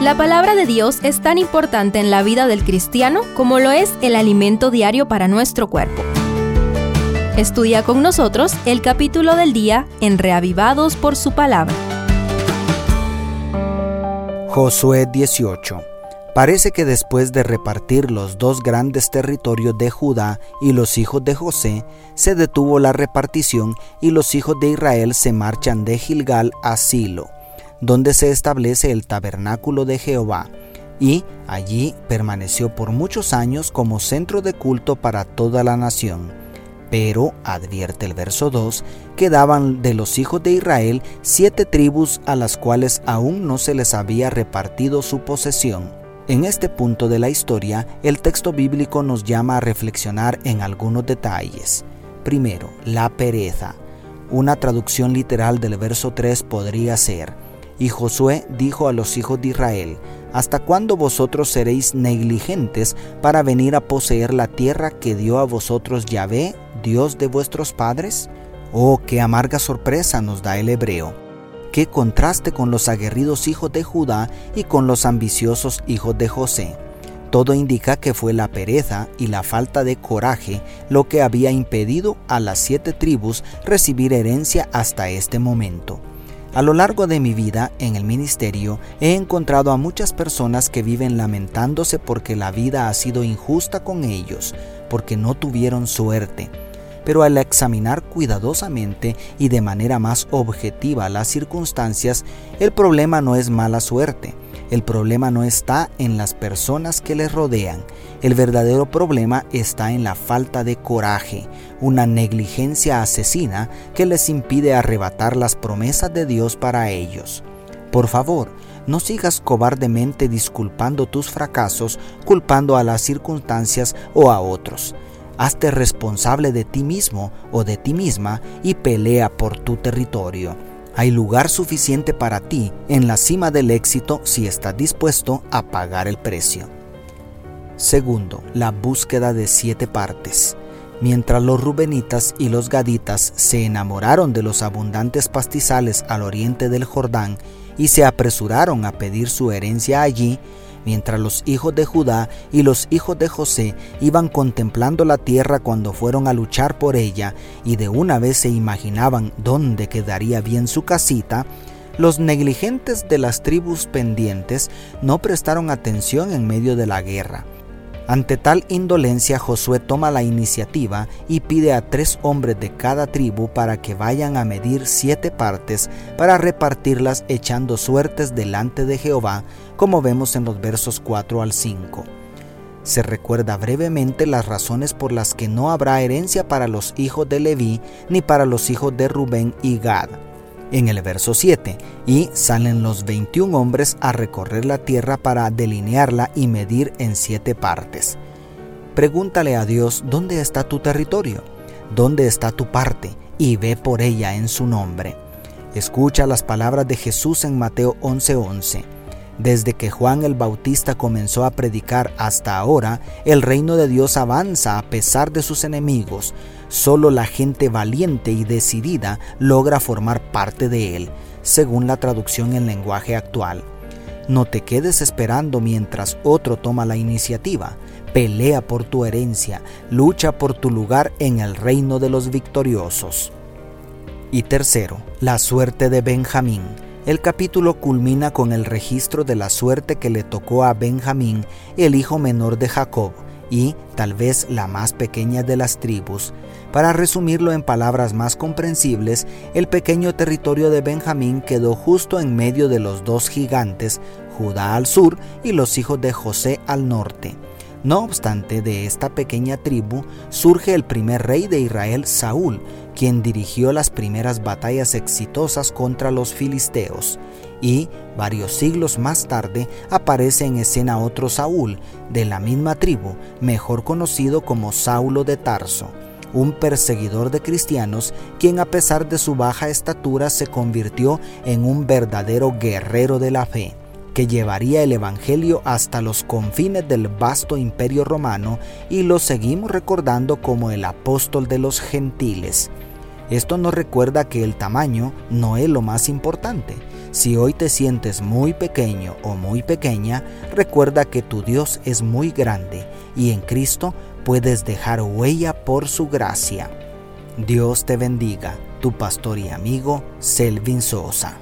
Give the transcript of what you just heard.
La palabra de Dios es tan importante en la vida del cristiano como lo es el alimento diario para nuestro cuerpo. Estudia con nosotros el capítulo del día en Reavivados por su palabra. Josué 18 Parece que después de repartir los dos grandes territorios de Judá y los hijos de José, se detuvo la repartición y los hijos de Israel se marchan de Gilgal a Silo, donde se establece el tabernáculo de Jehová, y allí permaneció por muchos años como centro de culto para toda la nación. Pero, advierte el verso 2, quedaban de los hijos de Israel siete tribus a las cuales aún no se les había repartido su posesión en este punto de la historia, el texto bíblico nos llama a reflexionar en algunos detalles. Primero, la pereza. Una traducción literal del verso 3 podría ser, y Josué dijo a los hijos de Israel, ¿Hasta cuándo vosotros seréis negligentes para venir a poseer la tierra que dio a vosotros Yahvé, Dios de vuestros padres? Oh, qué amarga sorpresa nos da el hebreo qué contraste con los aguerridos hijos de Judá y con los ambiciosos hijos de José. Todo indica que fue la pereza y la falta de coraje lo que había impedido a las siete tribus recibir herencia hasta este momento. A lo largo de mi vida en el ministerio he encontrado a muchas personas que viven lamentándose porque la vida ha sido injusta con ellos, porque no tuvieron suerte, pero al examinar cuidadosamente y de manera más objetiva las circunstancias, el problema no es mala suerte. El problema no está en las personas que les rodean. El verdadero problema está en la falta de coraje, una negligencia asesina que les impide arrebatar las promesas de Dios para ellos. Por favor, no sigas cobardemente disculpando tus fracasos, culpando a las circunstancias o a otros. Hazte responsable de ti mismo o de ti misma y pelea por tu territorio. Hay lugar suficiente para ti en la cima del éxito si estás dispuesto a pagar el precio. Segundo, la búsqueda de siete partes. Mientras los rubenitas y los gaditas se enamoraron de los abundantes pastizales al oriente del Jordán y se apresuraron a pedir su herencia allí, mientras los hijos de Judá y los hijos de José iban contemplando la tierra cuando fueron a luchar por ella y de una vez se imaginaban dónde quedaría bien su casita, los negligentes de las tribus pendientes no prestaron atención en medio de la guerra ante tal indolencia Josué toma la iniciativa y pide a tres hombres de cada tribu para que vayan a medir siete partes para repartirlas echando suertes delante de Jehová, como vemos en los versos 4 al 5. Se recuerda brevemente las razones por las que no habrá herencia para los hijos de Leví ni para los hijos de Rubén y Gad en el verso 7, y salen los 21 hombres a recorrer la tierra para delinearla y medir en siete partes. Pregúntale a Dios dónde está tu territorio, dónde está tu parte, y ve por ella en su nombre. Escucha las palabras de Jesús en Mateo 11:11. Desde que Juan el Bautista comenzó a predicar hasta ahora, el reino de Dios avanza a pesar de sus enemigos. Solo la gente valiente y decidida logra formar parte de él, según la traducción en lenguaje actual. No te quedes esperando mientras otro toma la iniciativa. Pelea por tu herencia, lucha por tu lugar en el reino de los victoriosos. Y tercero, la suerte de Benjamín. El capítulo culmina con el registro de la suerte que le tocó a Benjamín, el hijo menor de Jacob, y tal vez la más pequeña de las tribus. Para resumirlo en palabras más comprensibles, el pequeño territorio de Benjamín quedó justo en medio de los dos gigantes, Judá al sur y los hijos de José al norte. No obstante, de esta pequeña tribu surge el primer rey de Israel, Saúl, quien dirigió las primeras batallas exitosas contra los filisteos. Y, varios siglos más tarde, aparece en escena otro Saúl, de la misma tribu, mejor conocido como Saulo de Tarso un perseguidor de cristianos, quien a pesar de su baja estatura se convirtió en un verdadero guerrero de la fe que llevaría el Evangelio hasta los confines del vasto imperio romano y lo seguimos recordando como el apóstol de los gentiles. Esto nos recuerda que el tamaño no es lo más importante. Si hoy te sientes muy pequeño o muy pequeña, recuerda que tu Dios es muy grande y en Cristo puedes dejar huella por su gracia. Dios te bendiga, tu pastor y amigo Selvin Sosa.